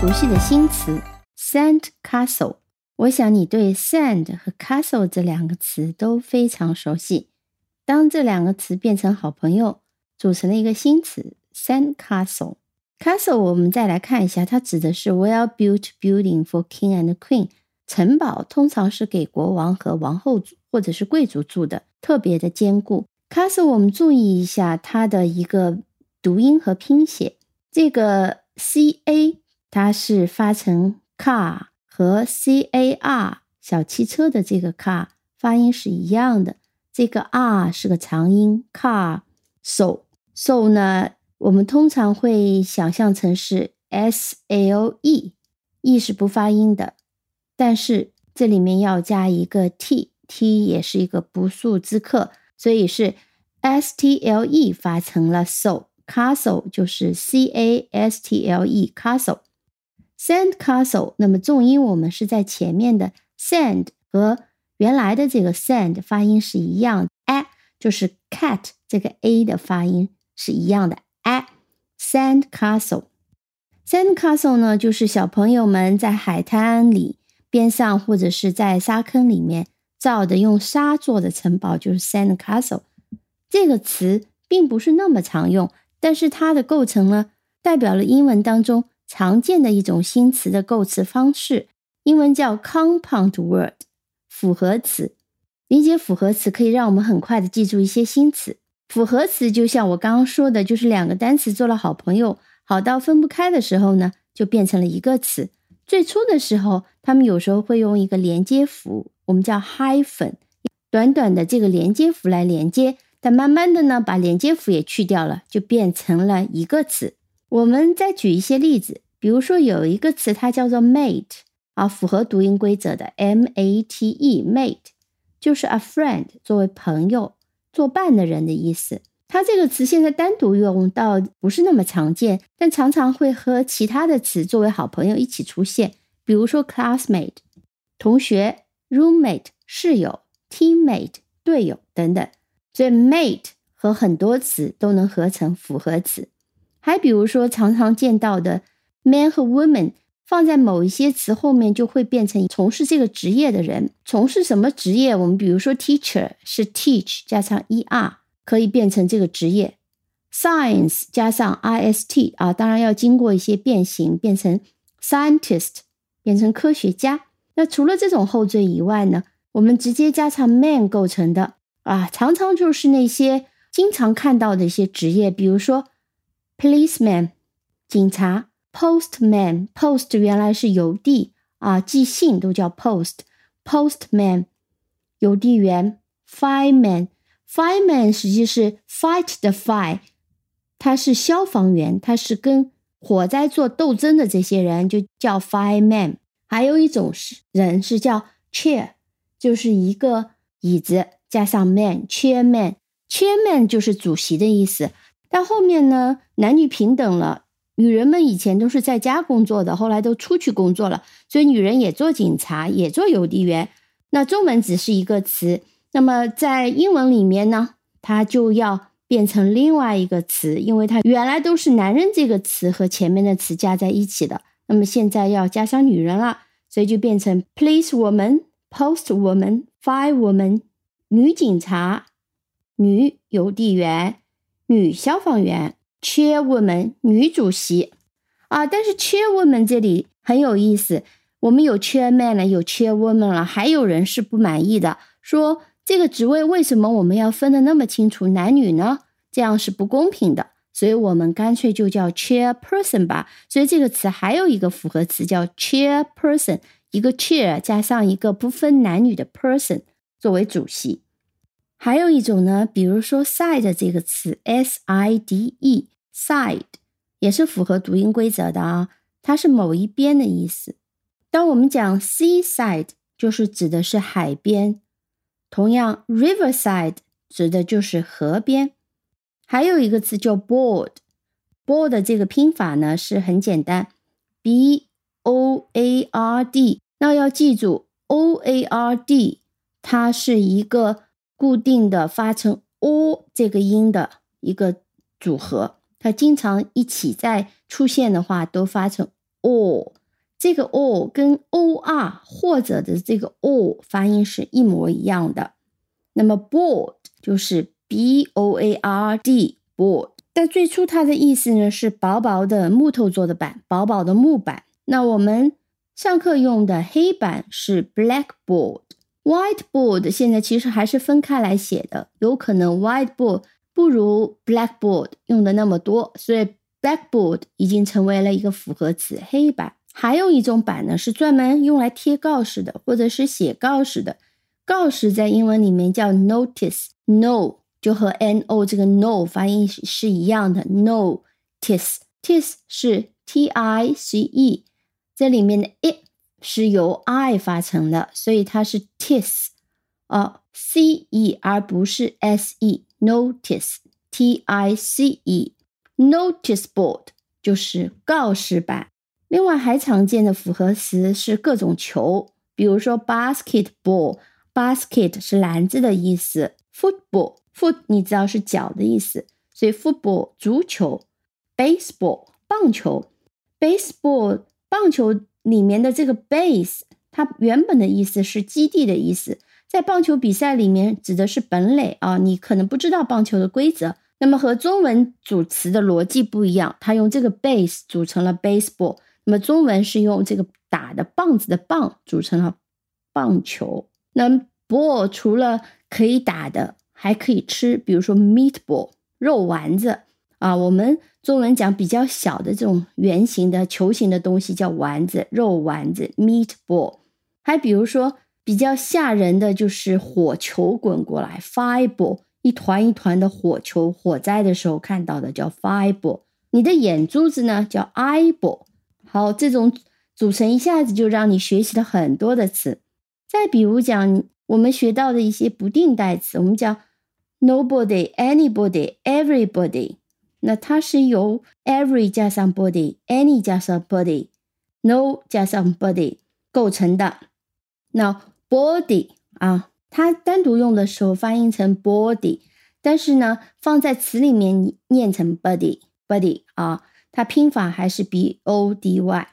熟悉的新词 “sand castle”。我想你对 “sand” 和 “castle” 这两个词都非常熟悉。当这两个词变成好朋友，组成了一个新词 “sand castle”。castle 我们再来看一下，它指的是 well-built building for king and queen。城堡通常是给国王和王后或者是贵族住的，特别的坚固。castle 我们注意一下它的一个读音和拼写，这个 c a 它是发成 car，和 c a r 小汽车的这个 car 发音是一样的。这个 r 是个长音，car。so so 呢，我们通常会想象成是 s l e，e 是不发音的。但是这里面要加一个 t，t 也是一个不速之客，所以是 s t l e 发成了 so，castle 就是 c a s t l e castle。Sandcastle，那么重音我们是在前面的 sand 和原来的这个 sand 发音是一样的，a 就是 cat 这个 a 的发音是一样的，a，sand castle，sand castle 呢就是小朋友们在海滩里。边上或者是在沙坑里面造的用沙做的城堡就是 sand castle。这个词并不是那么常用，但是它的构成呢，代表了英文当中常见的一种新词的构词方式。英文叫 compound word，复合词。理解复合词可以让我们很快的记住一些新词。复合词就像我刚刚说的，就是两个单词做了好朋友，好到分不开的时候呢，就变成了一个词。最初的时候，他们有时候会用一个连接符，我们叫 hyphen，短短的这个连接符来连接。但慢慢的呢，把连接符也去掉了，就变成了一个词。我们再举一些例子，比如说有一个词，它叫做 mate，啊，符合读音规则的 m a t e，mate 就是 a friend，作为朋友、作伴的人的意思。它这个词现在单独用到不是那么常见，但常常会和其他的词作为好朋友一起出现，比如说 classmate 同学、roommate 室友、teammate 队友等等。所以 mate 和很多词都能合成复合词。还比如说常常见到的 man 和 woman 放在某一些词后面就会变成从事这个职业的人。从事什么职业？我们比如说 teacher 是 teach 加上 er。可以变成这个职业，science 加上 i s t 啊，当然要经过一些变形，变成 scientist，变成科学家。那除了这种后缀以外呢，我们直接加上 man 构成的啊，常常就是那些经常看到的一些职业，比如说 policeman 警察，postman post 原来是邮递啊，寄信都叫 post，postman 邮递员，fireman。Fireman 实际是 fight 的 fire，他是消防员，他是跟火灾做斗争的这些人就叫 fireman。还有一种是人是叫 chair，就是一个椅子加上 man，chairman，chairman 就是主席的意思。但后面呢，男女平等了，女人们以前都是在家工作的，后来都出去工作了，所以女人也做警察，也做邮递员。那中文只是一个词。那么在英文里面呢，它就要变成另外一个词，因为它原来都是男人这个词和前面的词加在一起的。那么现在要加上女人了，所以就变成 police woman、post woman、fire woman、女警察、女邮递员、女消防员、chairwoman、女主席啊。但是 chairwoman 这里很有意思，我们有 chairman 了，有 chairwoman 了，还有人是不满意的，说。这个职位为什么我们要分的那么清楚男女呢？这样是不公平的，所以我们干脆就叫 chairperson 吧。所以这个词还有一个复合词叫 chairperson，一个 chair 加上一个不分男女的 person 作为主席。还有一种呢，比如说 side 这个词，s i d e，side 也是符合读音规则的啊，它是某一边的意思。当我们讲 seaside，就是指的是海边。同样，riverside 指的就是河边。还有一个词叫 board，board 这个拼法呢是很简单，b o a r d。那要记住，o a r d 它是一个固定的发成 o 这个音的一个组合，它经常一起在出现的话都发成 o 这个 o 跟 or 或者的这个 o 发音是一模一样的。那么 board 就是 b o a r d board，但最初它的意思呢是薄薄的木头做的板，薄薄的木板。那我们上课用的黑板是 blackboard Whiteboard 现在其实还是分开来写的，有可能 whiteboard 不如 blackboard 用的那么多，所以 blackboard 已经成为了一个复合词，黑板。还有一种板呢，是专门用来贴告示的，或者是写告示的。告示在英文里面叫 notice，no 就和 n o 这个 no 发音是一样的，notice，tis 是 t i c e。这里面的 it 是由 i 发成的，所以它是 tis 啊，c e 而不是 s e。Notice，t i c e，notice board 就是告示板。另外还常见的复合词是各种球，比如说 basketball，basket 是篮子的意思；football，foot 你知道是脚的意思，所以 football 足球；baseball 棒球，baseball。棒球里面的这个 base，它原本的意思是基地的意思，在棒球比赛里面指的是本垒啊。你可能不知道棒球的规则，那么和中文组词的逻辑不一样，它用这个 base 组成了 baseball，那么中文是用这个打的棒子的棒组成了棒球。那 ball 除了可以打的，还可以吃，比如说 meatball 肉丸子。啊，我们中文讲比较小的这种圆形的球形的东西叫丸子，肉丸子 （meatball）。还比如说比较吓人的就是火球滚过来 f i b e r 一团一团的火球，火灾的时候看到的叫 f i b e r。你的眼珠子呢叫 eyeball。好，这种组成一下子就让你学习了很多的词。再比如讲我们学到的一些不定代词，我们讲 nobody、anybody、everybody。那它是由 every 加上 body，any 加上 body，no 加上 body 构成的。那 body 啊，它单独用的时候发音成 body，但是呢，放在词里面念成 body，body 啊，它拼法还是 b o d y。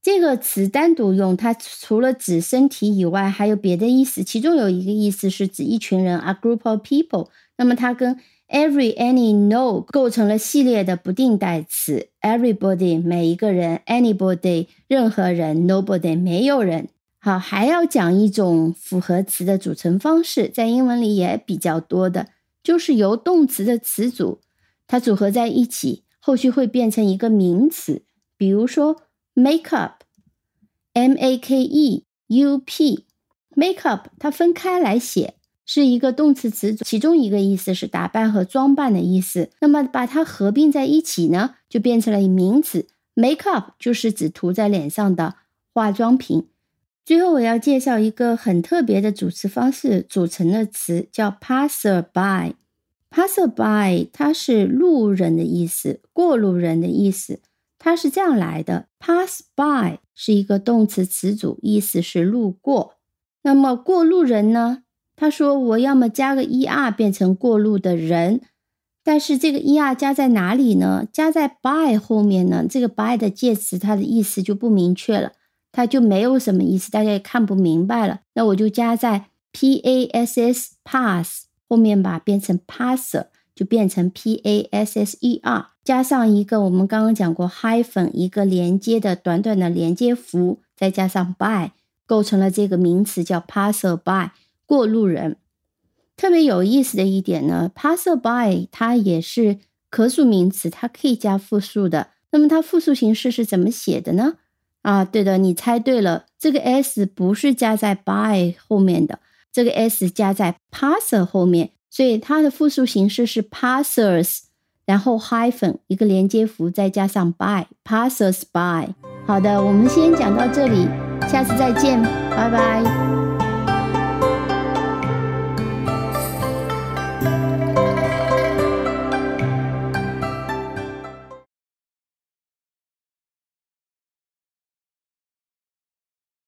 这个词单独用，它除了指身体以外，还有别的意思。其中有一个意思是指一群人，a group of people。那么它跟 Every, any, no 构成了系列的不定代词。Everybody 每一个人，anybody 任何人，nobody 没有人。好，还要讲一种复合词的组成方式，在英文里也比较多的，就是由动词的词组它组合在一起，后续会变成一个名词。比如说 make up，m a k e u p，make up 它分开来写。是一个动词词组，其中一个意思是打扮和装扮的意思。那么把它合并在一起呢，就变成了名词。Make up 就是指涂在脸上的化妆品。最后我要介绍一个很特别的组词方式组成的词，叫 passer by。passer by 它是路人的意思，过路人的意思。它是这样来的：pass by 是一个动词词组，意思是路过。那么过路人呢？他说：“我要么加个 er 变成过路的人，但是这个 er 加在哪里呢？加在 by 后面呢？这个 by 的介词它的意思就不明确了，它就没有什么意思，大家也看不明白了。那我就加在 pass pass 后面吧，变成 passer 就变成 passer，加上一个我们刚刚讲过 hyphen 一个连接的短短的连接符，再加上 by，构成了这个名词叫 passer by。”过路人，特别有意思的一点呢，passerby 它也是可数名词，它可以加复数的。那么它复数形式是怎么写的呢？啊，对的，你猜对了，这个 s 不是加在 by 后面的，这个 s 加在 passer 后面，所以它的复数形式是 passers，然后 hyphen 一个连接符，再加上 by，passers by。好的，我们先讲到这里，下次再见，拜拜。